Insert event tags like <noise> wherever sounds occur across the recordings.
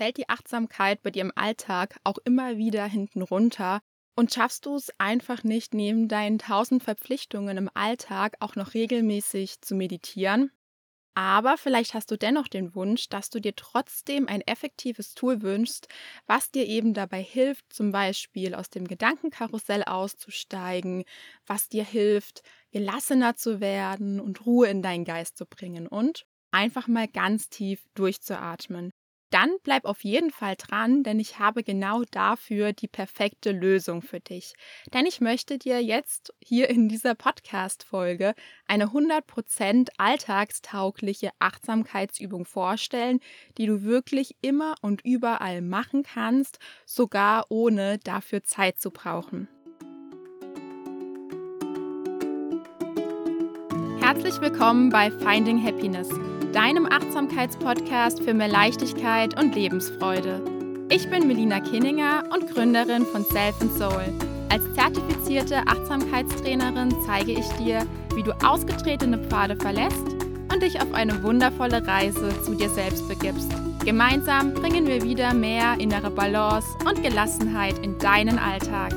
fällt die Achtsamkeit bei dir im Alltag auch immer wieder hinten runter und schaffst du es einfach nicht, neben deinen tausend Verpflichtungen im Alltag auch noch regelmäßig zu meditieren? Aber vielleicht hast du dennoch den Wunsch, dass du dir trotzdem ein effektives Tool wünschst, was dir eben dabei hilft, zum Beispiel aus dem Gedankenkarussell auszusteigen, was dir hilft, gelassener zu werden und Ruhe in deinen Geist zu bringen und einfach mal ganz tief durchzuatmen dann bleib auf jeden Fall dran, denn ich habe genau dafür die perfekte Lösung für dich. Denn ich möchte dir jetzt hier in dieser Podcast-Folge eine 100% alltagstaugliche Achtsamkeitsübung vorstellen, die du wirklich immer und überall machen kannst, sogar ohne dafür Zeit zu brauchen. Herzlich willkommen bei Finding Happiness deinem Achtsamkeitspodcast für mehr Leichtigkeit und Lebensfreude. Ich bin Melina Kinninger und Gründerin von Self Soul. Als zertifizierte Achtsamkeitstrainerin zeige ich dir, wie du ausgetretene Pfade verlässt und dich auf eine wundervolle Reise zu dir selbst begibst. Gemeinsam bringen wir wieder mehr innere Balance und Gelassenheit in deinen Alltag.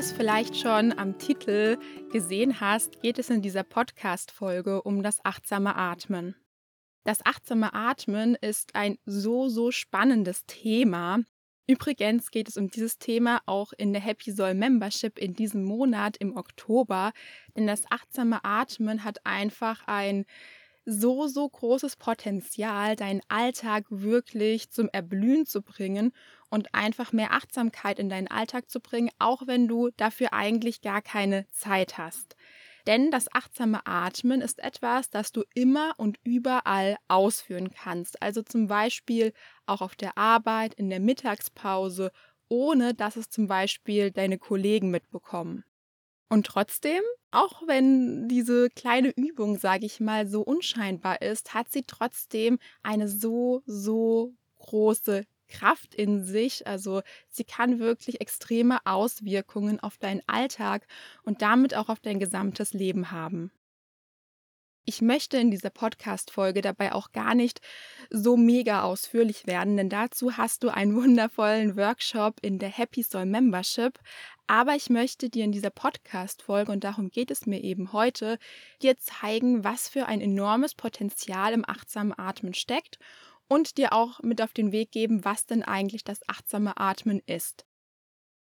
Es vielleicht schon am Titel gesehen hast, geht es in dieser Podcast-Folge um das achtsame Atmen. Das achtsame Atmen ist ein so, so spannendes Thema. Übrigens geht es um dieses Thema auch in der Happy Soul Membership in diesem Monat im Oktober, denn das achtsame Atmen hat einfach ein so, so großes Potenzial, deinen Alltag wirklich zum Erblühen zu bringen und einfach mehr Achtsamkeit in deinen Alltag zu bringen, auch wenn du dafür eigentlich gar keine Zeit hast. Denn das achtsame Atmen ist etwas, das du immer und überall ausführen kannst. Also zum Beispiel auch auf der Arbeit, in der Mittagspause, ohne dass es zum Beispiel deine Kollegen mitbekommen. Und trotzdem, auch wenn diese kleine Übung, sage ich mal, so unscheinbar ist, hat sie trotzdem eine so, so große Kraft in sich. Also sie kann wirklich extreme Auswirkungen auf deinen Alltag und damit auch auf dein gesamtes Leben haben. Ich möchte in dieser Podcast-Folge dabei auch gar nicht so mega ausführlich werden, denn dazu hast du einen <laughs> wundervollen Workshop in der Happy Soul Membership. Aber ich möchte dir in dieser Podcast-Folge, und darum geht es mir eben heute, dir zeigen, was für ein enormes Potenzial im achtsamen Atmen steckt und dir auch mit auf den Weg geben, was denn eigentlich das achtsame Atmen ist.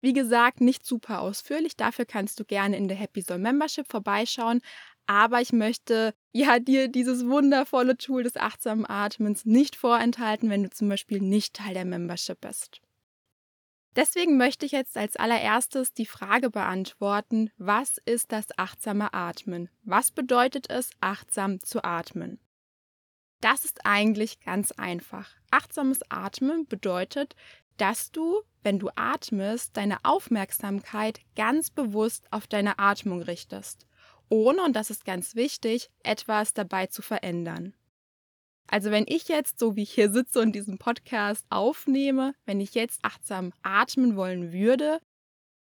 Wie gesagt, nicht super ausführlich, dafür kannst du gerne in der Happy Soul Membership vorbeischauen, aber ich möchte ja dir dieses wundervolle Tool des achtsamen Atmens nicht vorenthalten, wenn du zum Beispiel nicht Teil der Membership bist. Deswegen möchte ich jetzt als allererstes die Frage beantworten, was ist das achtsame Atmen? Was bedeutet es, achtsam zu atmen? Das ist eigentlich ganz einfach. Achtsames Atmen bedeutet, dass du, wenn du atmest, deine Aufmerksamkeit ganz bewusst auf deine Atmung richtest ohne, und das ist ganz wichtig, etwas dabei zu verändern. Also wenn ich jetzt, so wie ich hier sitze und diesen Podcast aufnehme, wenn ich jetzt achtsam atmen wollen würde,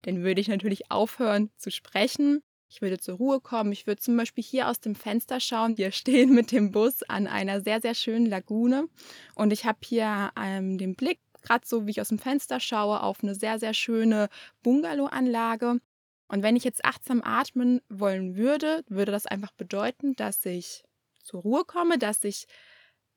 dann würde ich natürlich aufhören zu sprechen. Ich würde zur Ruhe kommen. Ich würde zum Beispiel hier aus dem Fenster schauen. Wir stehen mit dem Bus an einer sehr, sehr schönen Lagune. Und ich habe hier ähm, den Blick, gerade so wie ich aus dem Fenster schaue, auf eine sehr, sehr schöne Bungalow-Anlage. Und wenn ich jetzt achtsam atmen wollen würde, würde das einfach bedeuten, dass ich zur Ruhe komme, dass ich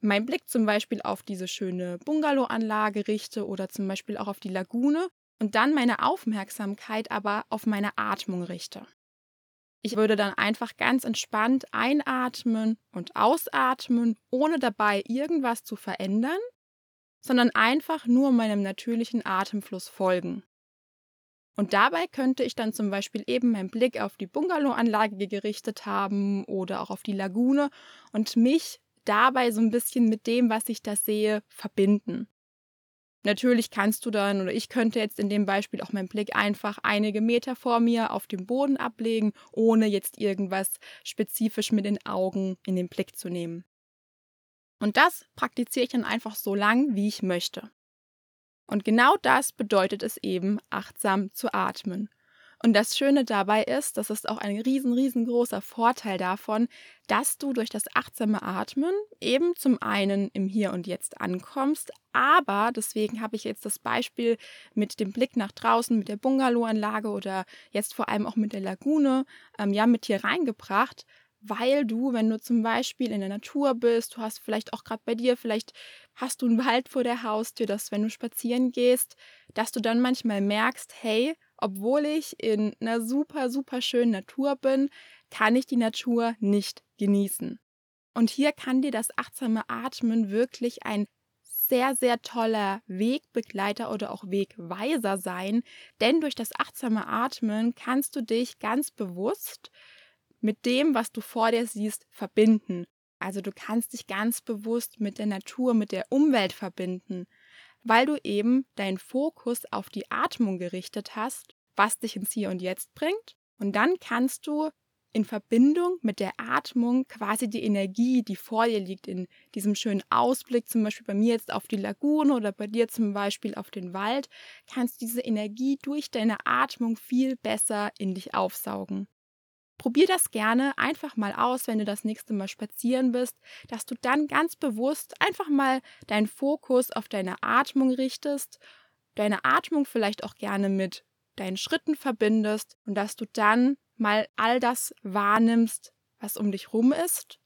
meinen Blick zum Beispiel auf diese schöne Bungalow-Anlage richte oder zum Beispiel auch auf die Lagune und dann meine Aufmerksamkeit aber auf meine Atmung richte. Ich würde dann einfach ganz entspannt einatmen und ausatmen, ohne dabei irgendwas zu verändern, sondern einfach nur meinem natürlichen Atemfluss folgen. Und dabei könnte ich dann zum Beispiel eben meinen Blick auf die Bungalowanlage gerichtet haben oder auch auf die Lagune und mich dabei so ein bisschen mit dem, was ich da sehe, verbinden. Natürlich kannst du dann oder ich könnte jetzt in dem Beispiel auch meinen Blick einfach einige Meter vor mir auf dem Boden ablegen, ohne jetzt irgendwas spezifisch mit den Augen in den Blick zu nehmen. Und das praktiziere ich dann einfach so lang, wie ich möchte. Und genau das bedeutet es eben, achtsam zu atmen. Und das Schöne dabei ist, das ist auch ein riesen, riesengroßer Vorteil davon, dass du durch das achtsame Atmen eben zum einen im Hier und Jetzt ankommst, aber deswegen habe ich jetzt das Beispiel mit dem Blick nach draußen, mit der Bungalowanlage oder jetzt vor allem auch mit der Lagune, ähm, ja, mit hier reingebracht, weil du, wenn du zum Beispiel in der Natur bist, du hast vielleicht auch gerade bei dir, vielleicht hast du einen Wald vor der Haustür, dass wenn du spazieren gehst, dass du dann manchmal merkst, hey, obwohl ich in einer super, super schönen Natur bin, kann ich die Natur nicht genießen. Und hier kann dir das achtsame Atmen wirklich ein sehr, sehr toller Wegbegleiter oder auch Wegweiser sein, denn durch das achtsame Atmen kannst du dich ganz bewusst mit dem, was du vor dir siehst, verbinden. Also du kannst dich ganz bewusst mit der Natur, mit der Umwelt verbinden, weil du eben deinen Fokus auf die Atmung gerichtet hast, was dich ins Hier und Jetzt bringt. Und dann kannst du in Verbindung mit der Atmung quasi die Energie, die vor dir liegt, in diesem schönen Ausblick, zum Beispiel bei mir jetzt auf die Lagune oder bei dir zum Beispiel auf den Wald, kannst diese Energie durch deine Atmung viel besser in dich aufsaugen. Probier das gerne einfach mal aus, wenn du das nächste Mal spazieren bist, dass du dann ganz bewusst einfach mal deinen Fokus auf deine Atmung richtest, deine Atmung vielleicht auch gerne mit deinen Schritten verbindest und dass du dann mal all das wahrnimmst, was um dich rum ist,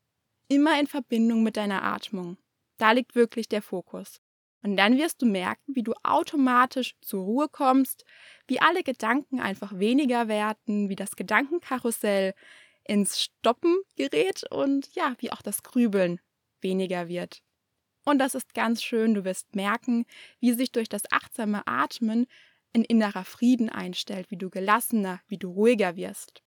immer in Verbindung mit deiner Atmung. Da liegt wirklich der Fokus. Und dann wirst du merken, wie du automatisch zur Ruhe kommst, wie alle Gedanken einfach weniger werden, wie das Gedankenkarussell ins Stoppen gerät und ja, wie auch das Grübeln weniger wird. Und das ist ganz schön, du wirst merken, wie sich durch das achtsame Atmen ein innerer Frieden einstellt, wie du gelassener, wie du ruhiger wirst.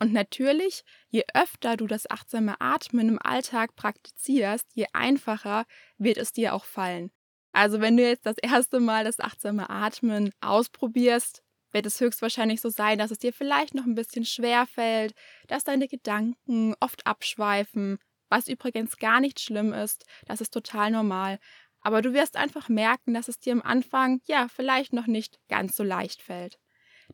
Und natürlich, je öfter du das achtsame Atmen im Alltag praktizierst, je einfacher wird es dir auch fallen. Also wenn du jetzt das erste Mal das achtsame Atmen ausprobierst, wird es höchstwahrscheinlich so sein, dass es dir vielleicht noch ein bisschen schwer fällt, dass deine Gedanken oft abschweifen, was übrigens gar nicht schlimm ist, das ist total normal. Aber du wirst einfach merken, dass es dir am Anfang ja vielleicht noch nicht ganz so leicht fällt.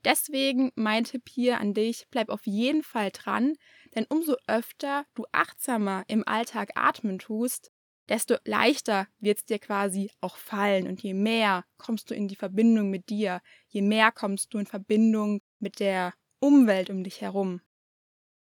Deswegen mein Tipp hier an dich, bleib auf jeden Fall dran, denn umso öfter du achtsamer im Alltag atmen tust, desto leichter wird es dir quasi auch fallen und je mehr kommst du in die Verbindung mit dir, je mehr kommst du in Verbindung mit der Umwelt um dich herum.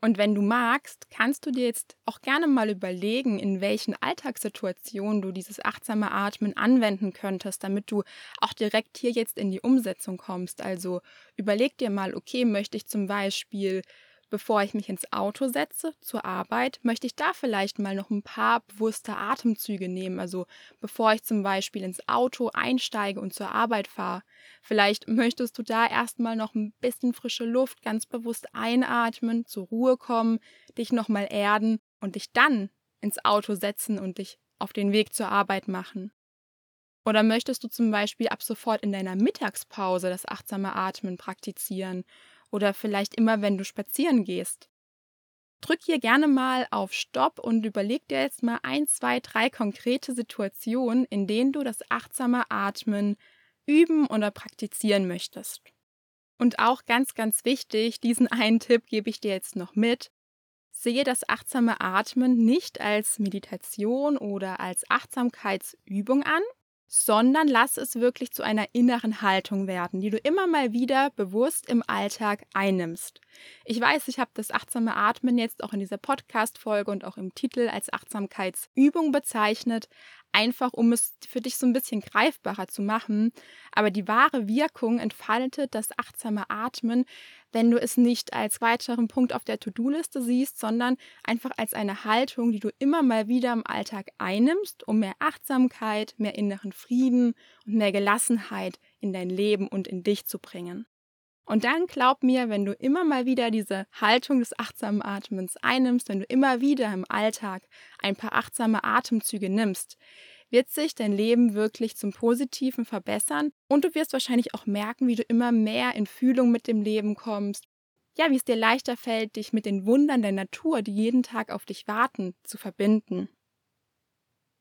Und wenn du magst, kannst du dir jetzt auch gerne mal überlegen, in welchen Alltagssituationen du dieses achtsame Atmen anwenden könntest, damit du auch direkt hier jetzt in die Umsetzung kommst. Also überleg dir mal, okay, möchte ich zum Beispiel bevor ich mich ins Auto setze zur Arbeit, möchte ich da vielleicht mal noch ein paar bewusste Atemzüge nehmen. Also bevor ich zum Beispiel ins Auto einsteige und zur Arbeit fahre. Vielleicht <laughs> möchtest du da erstmal noch ein bisschen frische Luft ganz bewusst einatmen, zur Ruhe kommen, dich nochmal erden und dich dann ins Auto setzen und dich auf den Weg zur Arbeit machen. Oder möchtest du zum Beispiel ab sofort in deiner Mittagspause das achtsame Atmen praktizieren oder vielleicht immer, wenn du spazieren gehst. Drück hier gerne mal auf Stopp und überleg dir jetzt mal ein, zwei, drei konkrete Situationen, in denen du das achtsame Atmen üben oder praktizieren möchtest. Und auch ganz, ganz wichtig, diesen einen Tipp gebe ich dir jetzt noch mit. Sehe das achtsame Atmen nicht als Meditation oder als Achtsamkeitsübung an, sondern lass es wirklich zu einer inneren Haltung werden, die du immer mal wieder bewusst im Alltag einnimmst. Ich weiß, ich habe das achtsame Atmen jetzt auch in dieser Podcast-Folge und auch im Titel als Achtsamkeitsübung bezeichnet, einfach um es für dich so ein bisschen greifbarer zu machen. Aber die wahre Wirkung entfaltet das achtsame Atmen, wenn du es nicht als weiteren Punkt auf der To-Do-Liste siehst, sondern einfach als eine Haltung, die du immer mal wieder im Alltag einnimmst, um mehr Achtsamkeit, mehr inneren Frieden und mehr Gelassenheit in dein Leben und in dich zu bringen. Und dann glaub mir, wenn du immer mal wieder diese Haltung des achtsamen Atmens einnimmst, wenn du immer wieder im Alltag ein paar achtsame Atemzüge nimmst, wird sich dein Leben wirklich zum Positiven verbessern und du wirst wahrscheinlich auch merken, wie du immer mehr in Fühlung mit dem Leben kommst. Ja, wie es dir leichter fällt, dich mit den Wundern der Natur, die jeden Tag auf dich warten, zu verbinden.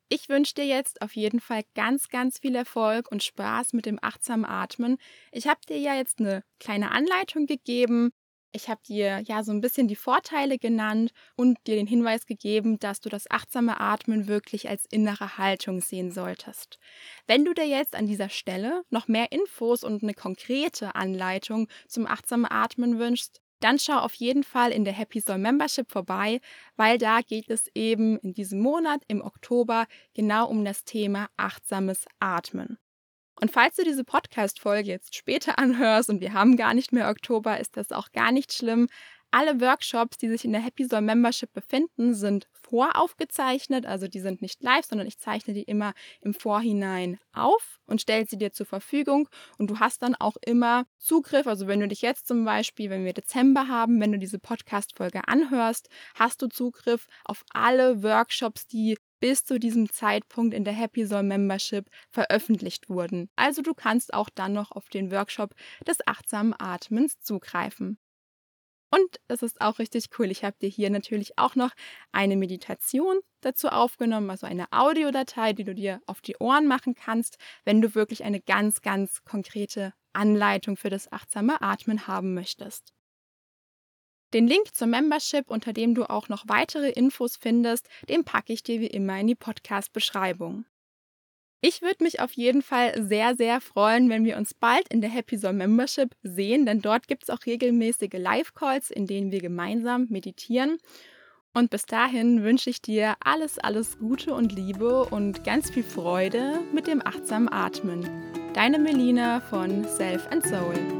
Ich wünsche dir jetzt auf jeden Fall ganz, ganz viel Erfolg und Spaß mit dem achtsamen Atmen. Ich habe dir ja jetzt eine kleine Anleitung gegeben. Ich habe dir ja so ein bisschen die Vorteile genannt und dir den Hinweis gegeben, dass du das achtsame Atmen wirklich als innere Haltung sehen solltest. Wenn du dir jetzt an dieser Stelle noch mehr Infos und eine konkrete Anleitung zum achtsamen Atmen wünschst, dann schau auf jeden Fall in der Happy Soul Membership vorbei, weil da geht es eben in diesem Monat im Oktober genau um das Thema achtsames Atmen. Und falls du diese Podcast-Folge jetzt später <laughs> anhörst und wir haben gar nicht mehr Oktober, ist das auch gar nicht schlimm. Alle Workshops, die sich in der Happy Soul Membership befinden, sind voraufgezeichnet, also die sind nicht live, sondern ich zeichne die immer im Vorhinein auf und stelle sie dir zur Verfügung und du hast dann auch immer Zugriff, also wenn du dich jetzt zum Beispiel, wenn wir Dezember haben, wenn du diese Podcast-Folge anhörst, hast du Zugriff auf alle Workshops, die bis zu diesem Zeitpunkt in der Happy Soul Membership veröffentlicht wurden. Also du kannst auch dann noch auf den Workshop des achtsamen Atmens zugreifen. Und es ist auch richtig cool. Ich habe dir hier natürlich auch noch eine Meditation dazu aufgenommen, also eine Audiodatei, die du dir auf die Ohren machen kannst, wenn du wirklich eine ganz, ganz konkrete Anleitung für das achtsame Atmen haben möchtest. Den Link zur Membership, unter dem du auch noch weitere Infos findest, den packe ich dir wie immer in die Podcast-Beschreibung. Ich würde mich auf jeden Fall sehr, sehr freuen, wenn wir uns bald in der Happy Soul Membership sehen, denn dort gibt es auch regelmäßige Live-Calls, in denen wir gemeinsam meditieren. Und bis dahin wünsche ich dir alles, alles Gute und Liebe und ganz viel Freude mit dem achtsamen Atmen. Deine Melina von Self and Soul.